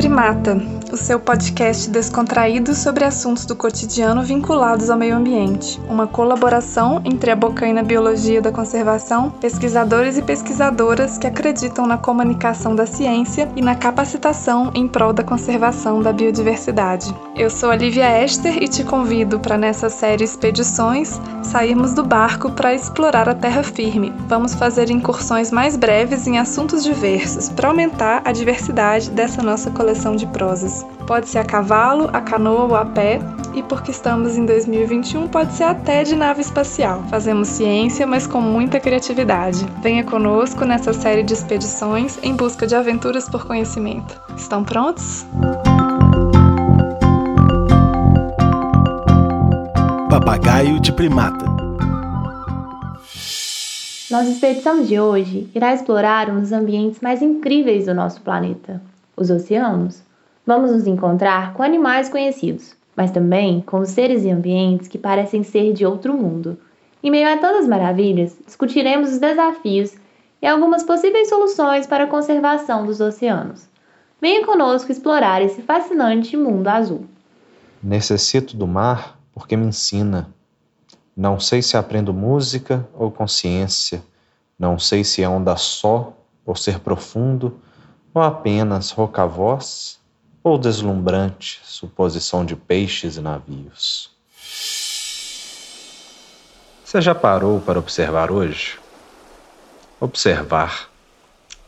Primata, o seu podcast descontraído sobre assuntos do cotidiano vinculados ao meio ambiente. Uma colaboração entre a Bocaina Biologia da Conservação, pesquisadores e pesquisadoras que acreditam na comunicação da ciência e na capacitação em prol da conservação da biodiversidade. Eu sou Olivia Esther e te convido para nessa série Expedições sairmos do barco para explorar a terra firme. Vamos fazer incursões mais breves em assuntos diversos para aumentar a diversidade dessa nossa coleção de prosas. Pode ser a cavalo, a canoa ou a pé, e porque estamos em 2021, pode ser até de nave espacial. Fazemos ciência, mas com muita criatividade. Venha conosco nessa série de expedições em busca de aventuras por conhecimento. Estão prontos? Papagaio de primata. Nossa expedição de hoje irá explorar um dos ambientes mais incríveis do nosso planeta, os oceanos. Vamos nos encontrar com animais conhecidos, mas também com seres e ambientes que parecem ser de outro mundo. Em meio a tantas maravilhas, discutiremos os desafios e algumas possíveis soluções para a conservação dos oceanos. Venha conosco explorar esse fascinante mundo azul. Necessito do mar porque me ensina. Não sei se aprendo música ou consciência. Não sei se é onda só ou ser profundo ou apenas roca-voz, ou deslumbrante suposição de peixes e navios. Você já parou para observar hoje? Observar.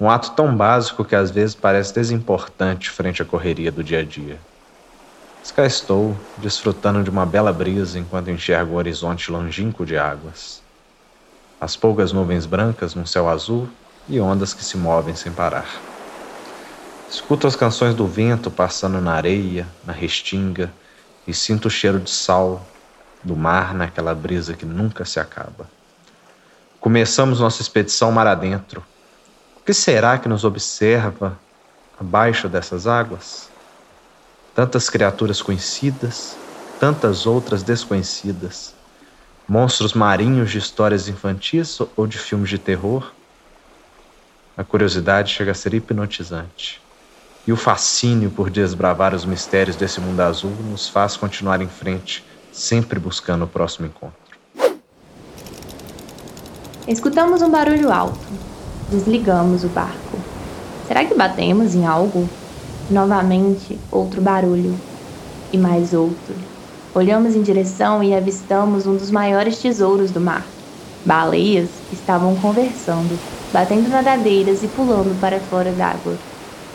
Um ato tão básico que às vezes parece desimportante frente à correria do dia a dia. Mas cá estou, desfrutando de uma bela brisa enquanto enxergo o horizonte longínquo de águas. As poucas nuvens brancas num céu azul e ondas que se movem sem parar. Escuto as canções do vento passando na areia, na restinga, e sinto o cheiro de sal do mar naquela brisa que nunca se acaba. Começamos nossa expedição mar adentro. O que será que nos observa abaixo dessas águas? Tantas criaturas conhecidas, tantas outras desconhecidas. Monstros marinhos de histórias infantis ou de filmes de terror. A curiosidade chega a ser hipnotizante. E o fascínio por desbravar os mistérios desse mundo azul nos faz continuar em frente, sempre buscando o próximo encontro. Escutamos um barulho alto. Desligamos o barco. Será que batemos em algo? Novamente, outro barulho. E mais outro. Olhamos em direção e avistamos um dos maiores tesouros do mar. Baleias estavam conversando, batendo nadadeiras e pulando para fora d'água.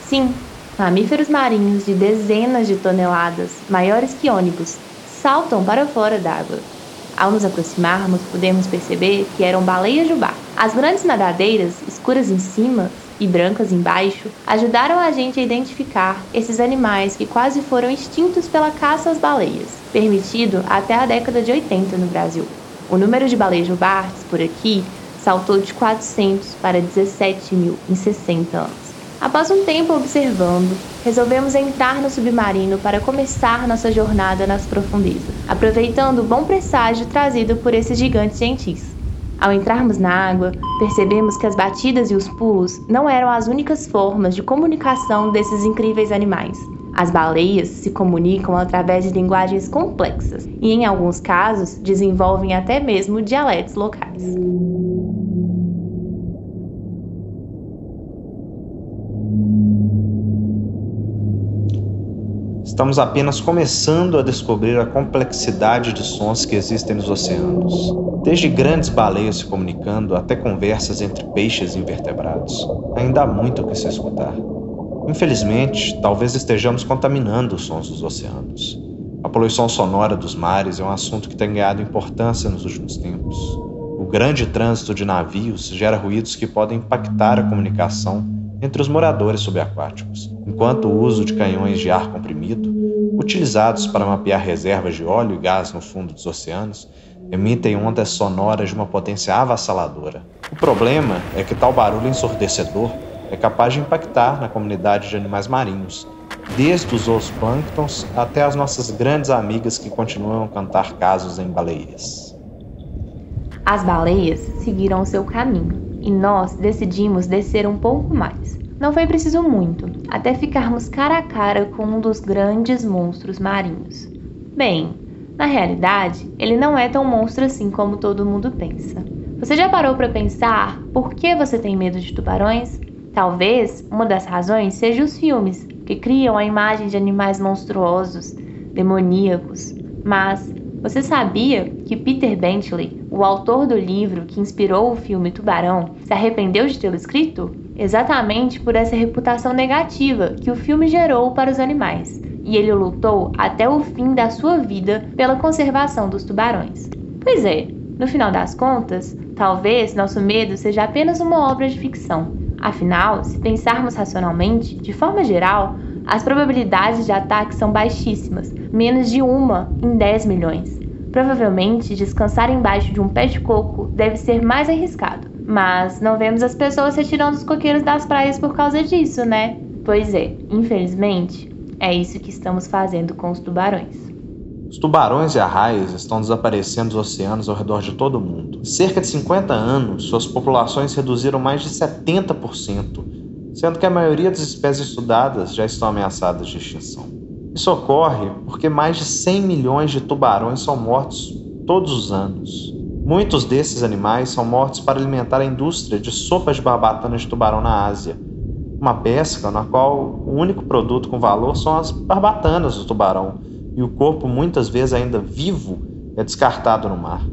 Sim, Mamíferos marinhos de dezenas de toneladas, maiores que ônibus, saltam para fora d'água. Ao nos aproximarmos, podemos perceber que eram baleias jubá. As grandes nadadeiras, escuras em cima e brancas embaixo, ajudaram a gente a identificar esses animais que quase foram extintos pela caça às baleias, permitido até a década de 80 no Brasil. O número de baleias jubartes por aqui saltou de 400 para 17 mil em 60 anos. Após um tempo observando, resolvemos entrar no submarino para começar nossa jornada nas profundezas, aproveitando o bom presságio trazido por esses gigantes gentis. Ao entrarmos na água, percebemos que as batidas e os pulos não eram as únicas formas de comunicação desses incríveis animais. As baleias se comunicam através de linguagens complexas e, em alguns casos, desenvolvem até mesmo dialetos locais. Estamos apenas começando a descobrir a complexidade de sons que existem nos oceanos. Desde grandes baleias se comunicando até conversas entre peixes invertebrados. Ainda há muito o que se escutar. Infelizmente, talvez estejamos contaminando os sons dos oceanos. A poluição sonora dos mares é um assunto que tem ganhado importância nos últimos tempos. O grande trânsito de navios gera ruídos que podem impactar a comunicação entre os moradores subaquáticos, enquanto o uso de canhões de ar comprimido, utilizados para mapear reservas de óleo e gás no fundo dos oceanos, emitem ondas sonoras de uma potência avassaladora. O problema é que tal barulho ensurdecedor é capaz de impactar na comunidade de animais marinhos, desde os zooplânctons até as nossas grandes amigas que continuam a cantar casos em baleias. As baleias seguiram o seu caminho e nós decidimos descer um pouco mais. Não foi preciso muito, até ficarmos cara a cara com um dos grandes monstros marinhos. Bem, na realidade, ele não é tão monstro assim como todo mundo pensa. Você já parou para pensar por que você tem medo de tubarões? Talvez uma das razões seja os filmes, que criam a imagem de animais monstruosos, demoníacos. Mas você sabia que Peter Bentley, o autor do livro que inspirou o filme Tubarão, se arrependeu de tê-lo escrito? Exatamente por essa reputação negativa que o filme gerou para os animais. E ele lutou até o fim da sua vida pela conservação dos tubarões. Pois é, no final das contas, talvez nosso medo seja apenas uma obra de ficção. Afinal, se pensarmos racionalmente, de forma geral, as probabilidades de ataque são baixíssimas, menos de uma em 10 milhões. Provavelmente, descansar embaixo de um pé de coco deve ser mais arriscado, mas não vemos as pessoas retirando os coqueiros das praias por causa disso, né? Pois é, infelizmente, é isso que estamos fazendo com os tubarões. Os tubarões e arraias estão desaparecendo dos oceanos ao redor de todo o mundo. Em cerca de 50 anos, suas populações reduziram mais de 70%, sendo que a maioria das espécies estudadas já estão ameaçadas de extinção. Isso ocorre porque mais de 100 milhões de tubarões são mortos todos os anos. Muitos desses animais são mortos para alimentar a indústria de sopas de barbatana de tubarão na Ásia, uma pesca na qual o único produto com valor são as barbatanas do tubarão, e o corpo, muitas vezes ainda vivo, é descartado no mar.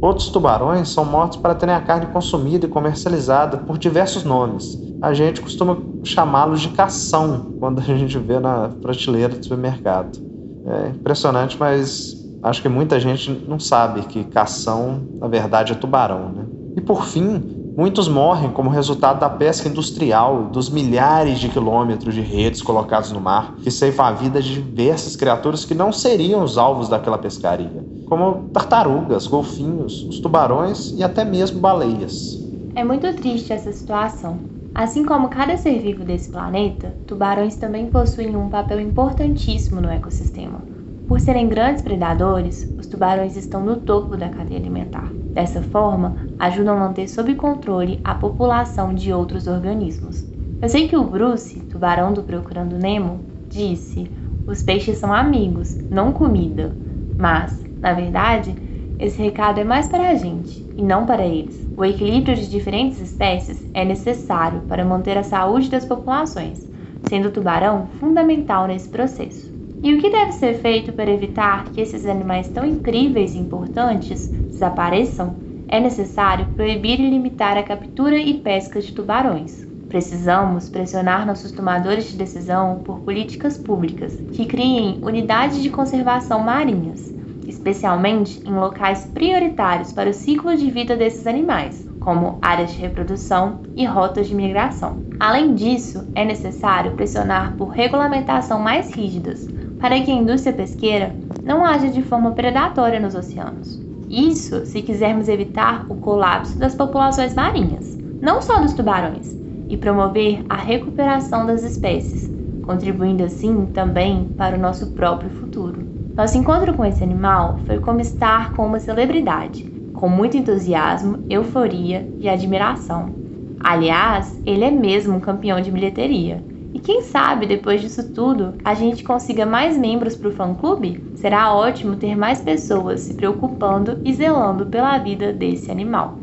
Outros tubarões são mortos para terem a carne consumida e comercializada por diversos nomes. A gente costuma chamá-los de cação quando a gente vê na prateleira do supermercado. É impressionante, mas acho que muita gente não sabe que cação, na verdade, é tubarão. Né? E por fim, Muitos morrem como resultado da pesca industrial, dos milhares de quilômetros de redes colocados no mar, que ceifam a vida de diversas criaturas que não seriam os alvos daquela pescaria, como tartarugas, golfinhos, os tubarões e até mesmo baleias. É muito triste essa situação. Assim como cada ser vivo desse planeta, tubarões também possuem um papel importantíssimo no ecossistema. Por serem grandes predadores, os tubarões estão no topo da cadeia alimentar. Dessa forma, ajudam a manter sob controle a população de outros organismos. Eu sei que o Bruce, tubarão do Procurando Nemo, disse: os peixes são amigos, não comida. Mas, na verdade, esse recado é mais para a gente e não para eles. O equilíbrio de diferentes espécies é necessário para manter a saúde das populações, sendo o tubarão fundamental nesse processo. E o que deve ser feito para evitar que esses animais tão incríveis e importantes desapareçam? É necessário proibir e limitar a captura e pesca de tubarões. Precisamos pressionar nossos tomadores de decisão por políticas públicas que criem unidades de conservação marinhas, especialmente em locais prioritários para o ciclo de vida desses animais, como áreas de reprodução e rotas de migração. Além disso, é necessário pressionar por regulamentação mais rígidas para que a indústria pesqueira não haja de forma predatória nos oceanos. Isso se quisermos evitar o colapso das populações marinhas, não só dos tubarões, e promover a recuperação das espécies, contribuindo assim também para o nosso próprio futuro. Nosso encontro com esse animal foi como estar com uma celebridade, com muito entusiasmo, euforia e admiração. Aliás, ele é mesmo um campeão de bilheteria e quem sabe depois disso tudo a gente consiga mais membros para o fã-clube? Será ótimo ter mais pessoas se preocupando e zelando pela vida desse animal.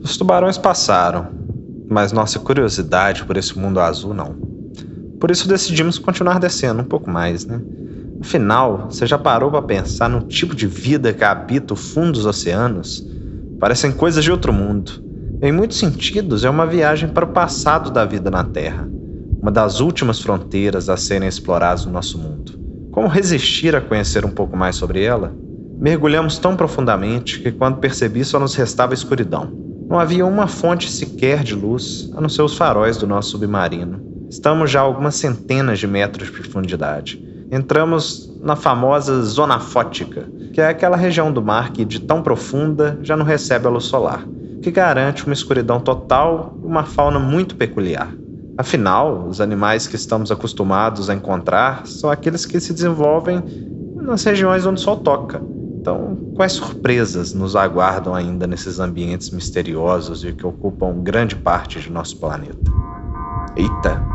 Os tubarões passaram, mas nossa curiosidade por esse mundo azul não. Por isso decidimos continuar descendo um pouco mais, né? Afinal, você já parou para pensar no tipo de vida que habita o fundo dos oceanos? Parecem coisas de outro mundo. Em muitos sentidos, é uma viagem para o passado da vida na Terra uma das últimas fronteiras a serem exploradas no nosso mundo. Como resistir a conhecer um pouco mais sobre ela? Mergulhamos tão profundamente que, quando percebi, só nos restava escuridão. Não havia uma fonte sequer de luz, a não ser os faróis do nosso submarino. Estamos já a algumas centenas de metros de profundidade. Entramos na famosa zona fótica, que é aquela região do mar que, de tão profunda, já não recebe a luz solar, que garante uma escuridão total e uma fauna muito peculiar. Afinal, os animais que estamos acostumados a encontrar são aqueles que se desenvolvem nas regiões onde o sol toca. Então, quais surpresas nos aguardam ainda nesses ambientes misteriosos e que ocupam grande parte de nosso planeta? Eita!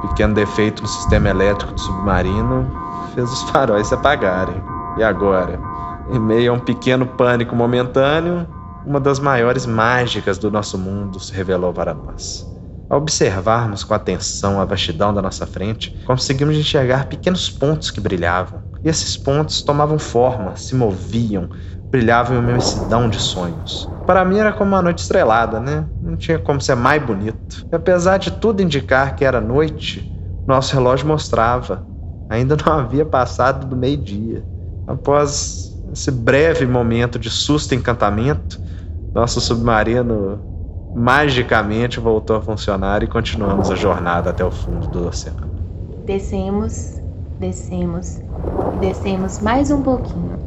pequeno defeito no sistema elétrico do submarino fez os faróis se apagarem. E agora? Em meio a um pequeno pânico momentâneo, uma das maiores mágicas do nosso mundo se revelou para nós. Ao observarmos com atenção a vastidão da nossa frente, conseguimos enxergar pequenos pontos que brilhavam. E esses pontos tomavam forma, se moviam, brilhavam em uma imensidão de sonhos. Para mim era como uma noite estrelada, né? Não tinha como ser mais bonito. E apesar de tudo indicar que era noite, nosso relógio mostrava. Ainda não havia passado do meio-dia. Após esse breve momento de susto e encantamento, nosso submarino magicamente voltou a funcionar e continuamos a jornada até o fundo do oceano. Descemos, descemos descemos mais um pouquinho,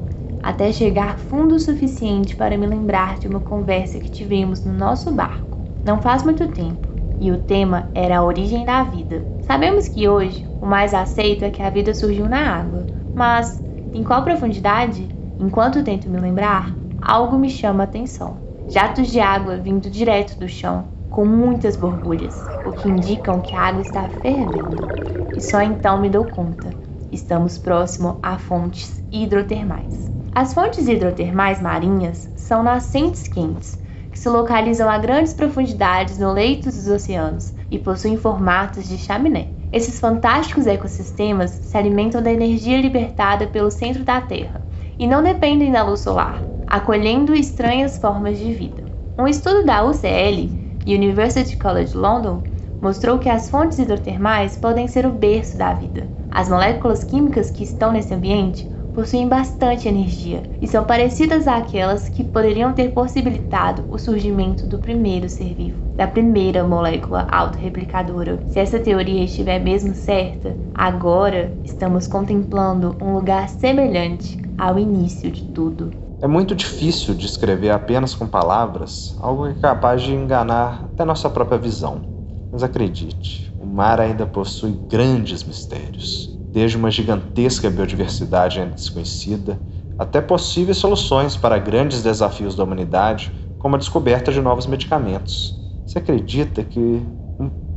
até chegar fundo o suficiente para me lembrar de uma conversa que tivemos no nosso barco. Não faz muito tempo, e o tema era a origem da vida. Sabemos que hoje o mais aceito é que a vida surgiu na água, mas em qual profundidade? Enquanto tento me lembrar, algo me chama a atenção. Jatos de água vindo direto do chão, com muitas borbulhas, o que indicam que a água está fervendo. E só então me dou conta. Estamos próximo a fontes hidrotermais. As fontes hidrotermais marinhas são nascentes quentes, que se localizam a grandes profundidades no leito dos oceanos e possuem formatos de chaminé. Esses fantásticos ecossistemas se alimentam da energia libertada pelo centro da Terra e não dependem da luz solar, acolhendo estranhas formas de vida. Um estudo da UCL, University College London, mostrou que as fontes hidrotermais podem ser o berço da vida. As moléculas químicas que estão nesse ambiente possuem bastante energia e são parecidas àquelas que poderiam ter possibilitado o surgimento do primeiro ser vivo, da primeira molécula autorreplicadora. Se essa teoria estiver mesmo certa, agora estamos contemplando um lugar semelhante ao início de tudo. É muito difícil descrever apenas com palavras algo que é capaz de enganar até nossa própria visão. Mas acredite, o mar ainda possui grandes mistérios desde uma gigantesca biodiversidade ainda desconhecida até possíveis soluções para grandes desafios da humanidade, como a descoberta de novos medicamentos. Você acredita que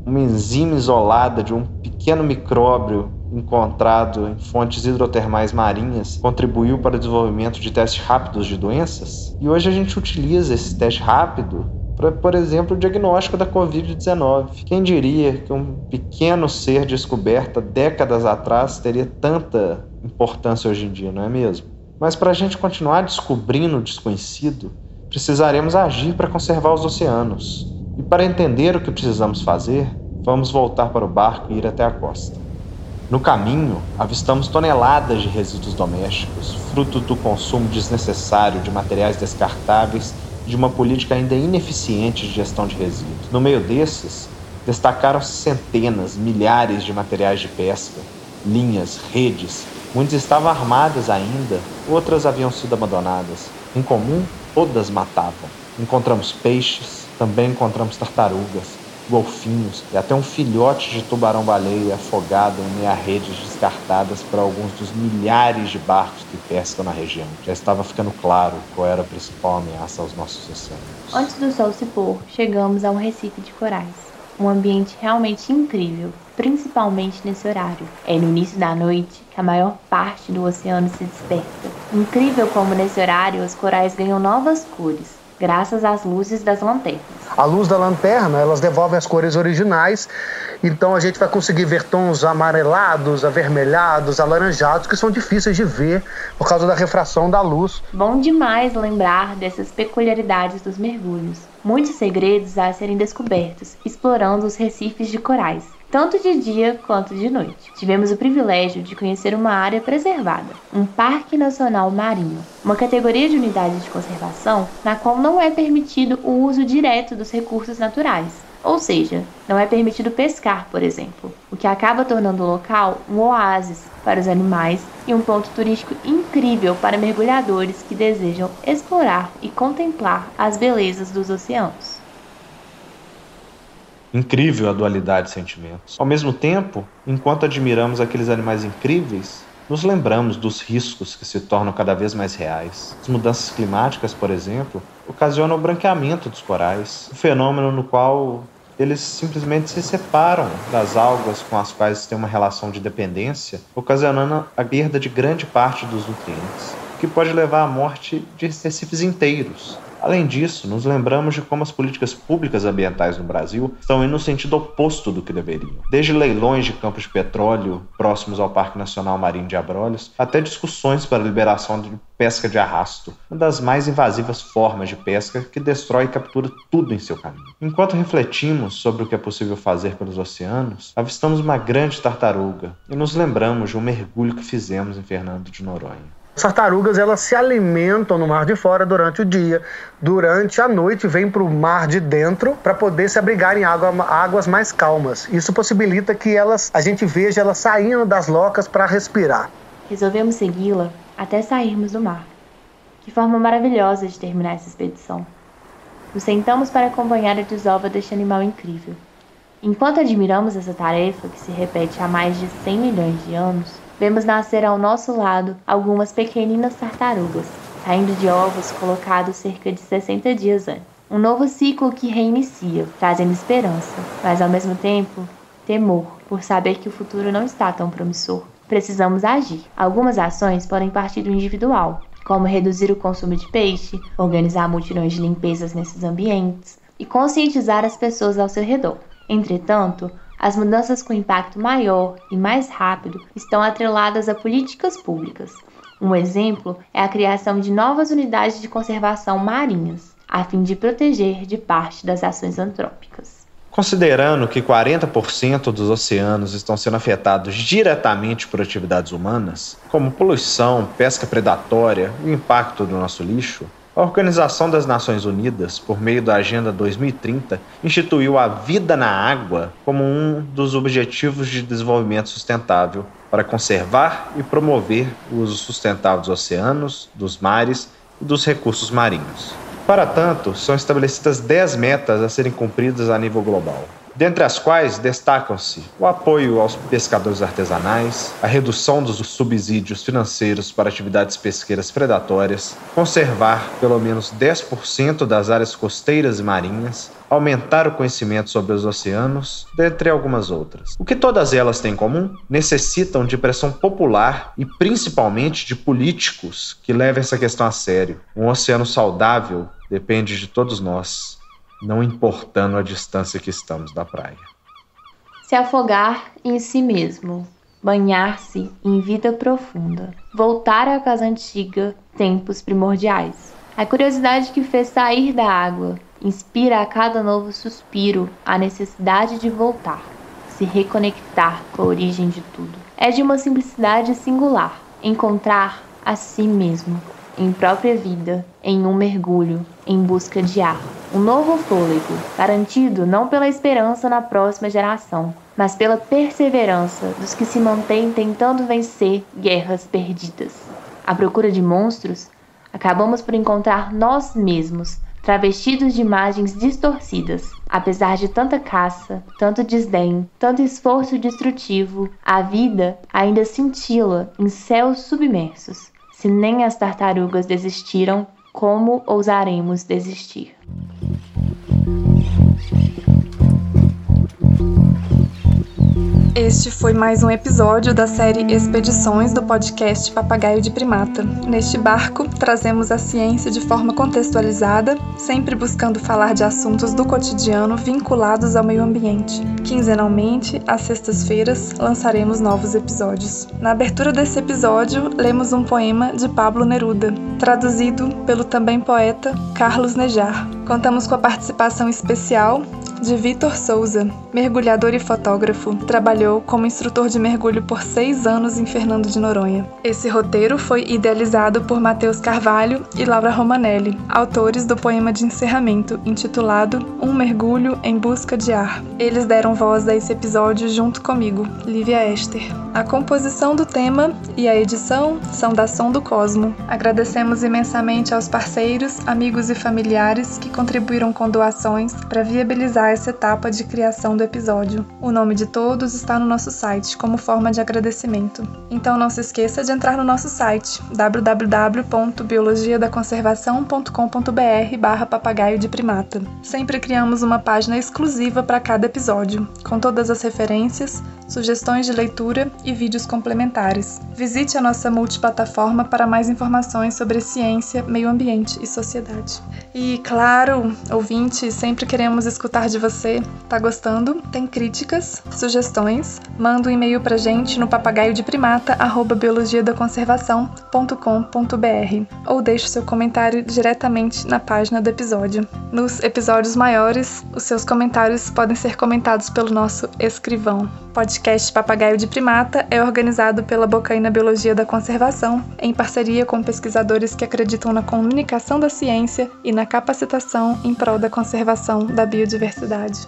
uma enzima isolada de um pequeno micróbio encontrado em fontes hidrotermais marinhas contribuiu para o desenvolvimento de testes rápidos de doenças? E hoje a gente utiliza esse teste rápido para, por exemplo, o diagnóstico da Covid-19. Quem diria que um pequeno ser descoberto décadas atrás teria tanta importância hoje em dia, não é mesmo? Mas para a gente continuar descobrindo o desconhecido, precisaremos agir para conservar os oceanos. E para entender o que precisamos fazer, vamos voltar para o barco e ir até a costa. No caminho, avistamos toneladas de resíduos domésticos, fruto do consumo desnecessário de materiais descartáveis de uma política ainda ineficiente de gestão de resíduos. No meio desses, destacaram-se centenas, milhares de materiais de pesca, linhas, redes. Muitas estavam armadas ainda, outras haviam sido abandonadas. Em comum, todas matavam. Encontramos peixes, também encontramos tartarugas, golfinhos e até um filhote de tubarão-baleia afogado em meia redes descartadas por alguns dos milhares de barcos que pescam na região. Já estava ficando claro qual era a principal ameaça aos nossos oceanos. Antes do sol se pôr, chegamos a um recife de corais. Um ambiente realmente incrível, principalmente nesse horário. É no início da noite que a maior parte do oceano se desperta. Incrível como nesse horário os corais ganham novas cores, graças às luzes das lanternas. A luz da lanterna, elas devolvem as cores originais, então a gente vai conseguir ver tons amarelados, avermelhados, alaranjados, que são difíceis de ver por causa da refração da luz. Bom demais lembrar dessas peculiaridades dos mergulhos. Muitos segredos a serem descobertos, explorando os recifes de corais tanto de dia quanto de noite. Tivemos o privilégio de conhecer uma área preservada, um Parque Nacional Marinho, uma categoria de unidade de conservação na qual não é permitido o uso direto dos recursos naturais. Ou seja, não é permitido pescar, por exemplo, o que acaba tornando o local um oásis para os animais e um ponto turístico incrível para mergulhadores que desejam explorar e contemplar as belezas dos oceanos. Incrível a dualidade de sentimentos. Ao mesmo tempo, enquanto admiramos aqueles animais incríveis, nos lembramos dos riscos que se tornam cada vez mais reais. As mudanças climáticas, por exemplo, ocasionam o branqueamento dos corais, um fenômeno no qual eles simplesmente se separam das algas com as quais têm uma relação de dependência, ocasionando a perda de grande parte dos nutrientes, o que pode levar à morte de recifes inteiros. Além disso, nos lembramos de como as políticas públicas ambientais no Brasil estão indo no sentido oposto do que deveriam. Desde leilões de campos de petróleo próximos ao Parque Nacional Marinho de Abrolhos, até discussões para a liberação de pesca de arrasto, uma das mais invasivas formas de pesca que destrói e captura tudo em seu caminho. Enquanto refletimos sobre o que é possível fazer pelos oceanos, avistamos uma grande tartaruga e nos lembramos de um mergulho que fizemos em Fernando de Noronha. As tartarugas elas se alimentam no mar de fora durante o dia. Durante a noite vêm para o mar de dentro para poder se abrigar em água, águas mais calmas. Isso possibilita que elas, a gente veja elas saindo das locas para respirar. Resolvemos segui-la até sairmos do mar. Que forma maravilhosa de terminar essa expedição. Nos sentamos para acompanhar a desova deste animal incrível. Enquanto admiramos essa tarefa que se repete há mais de 100 milhões de anos, vemos nascer ao nosso lado algumas pequeninas tartarugas, saindo de ovos colocados cerca de 60 dias antes. Um novo ciclo que reinicia, trazendo esperança, mas ao mesmo tempo temor, por saber que o futuro não está tão promissor. Precisamos agir. Algumas ações podem partir do individual, como reduzir o consumo de peixe, organizar multidões de limpezas nesses ambientes e conscientizar as pessoas ao seu redor. Entretanto, as mudanças com impacto maior e mais rápido estão atreladas a políticas públicas. Um exemplo é a criação de novas unidades de conservação marinhas, a fim de proteger de parte das ações antrópicas. Considerando que 40% dos oceanos estão sendo afetados diretamente por atividades humanas, como poluição, pesca predatória e o impacto do nosso lixo, a Organização das Nações Unidas, por meio da Agenda 2030, instituiu a vida na água como um dos objetivos de desenvolvimento sustentável para conservar e promover o uso sustentável dos oceanos, dos mares e dos recursos marinhos. Para tanto, são estabelecidas 10 metas a serem cumpridas a nível global dentre as quais destacam-se o apoio aos pescadores artesanais, a redução dos subsídios financeiros para atividades pesqueiras predatórias, conservar pelo menos 10% das áreas costeiras e marinhas, aumentar o conhecimento sobre os oceanos, dentre algumas outras. O que todas elas têm em comum? Necessitam de pressão popular e principalmente de políticos que levem essa questão a sério. Um oceano saudável depende de todos nós não importando a distância que estamos da praia. Se afogar em si mesmo, banhar-se em vida profunda, voltar à casa antiga, tempos primordiais. A curiosidade que fez sair da água inspira a cada novo suspiro a necessidade de voltar, se reconectar com a origem de tudo. É de uma simplicidade singular encontrar a si mesmo, em própria vida, em um mergulho, em busca de ar. Um novo fôlego, garantido não pela esperança na próxima geração, mas pela perseverança dos que se mantêm tentando vencer guerras perdidas. À procura de monstros, acabamos por encontrar nós mesmos, travestidos de imagens distorcidas. Apesar de tanta caça, tanto desdém, tanto esforço destrutivo, a vida ainda cintila em céus submersos. Se nem as tartarugas desistiram, como ousaremos desistir? Este foi mais um episódio da série Expedições do podcast Papagaio de Primata. Neste barco, trazemos a ciência de forma contextualizada, sempre buscando falar de assuntos do cotidiano vinculados ao meio ambiente. Quinzenalmente, às sextas-feiras, lançaremos novos episódios. Na abertura desse episódio, lemos um poema de Pablo Neruda, traduzido pelo também poeta Carlos Nejar. Contamos com a participação especial de Vitor Souza, mergulhador e fotógrafo. Trabalhou como instrutor de mergulho por seis anos em Fernando de Noronha. Esse roteiro foi idealizado por Matheus Carvalho e Laura Romanelli, autores do poema de encerramento intitulado Um Mergulho em Busca de Ar. Eles deram voz a esse episódio junto comigo, Lívia Esther. A composição do tema e a edição são da Som do Cosmo. Agradecemos imensamente aos parceiros, amigos e familiares que contribuíram com doações para viabilizar essa etapa de criação do episódio. O nome de todos está no nosso site como forma de agradecimento. Então não se esqueça de entrar no nosso site www.biologiadaconservação.com.br barra papagaio de primata. Sempre criamos uma página exclusiva para cada episódio, com todas as referências, sugestões de leitura e vídeos complementares. Visite a nossa multiplataforma para mais informações sobre ciência, meio ambiente e sociedade. E claro, ouvinte, sempre queremos escutar de você. Tá gostando? Tem críticas, sugestões? Manda um e-mail pra gente no papagaio de primata biologiadaconservação.com.br ou deixe seu comentário diretamente na página do episódio. Nos episódios maiores, os seus comentários podem ser comentados pelo nosso escrivão. Podcast Papagaio de Primata é organizado pela Bocaina Biologia da Conservação, em parceria com pesquisadores que acreditam na comunicação da ciência e na capacitação em prol da conservação da biodiversidade.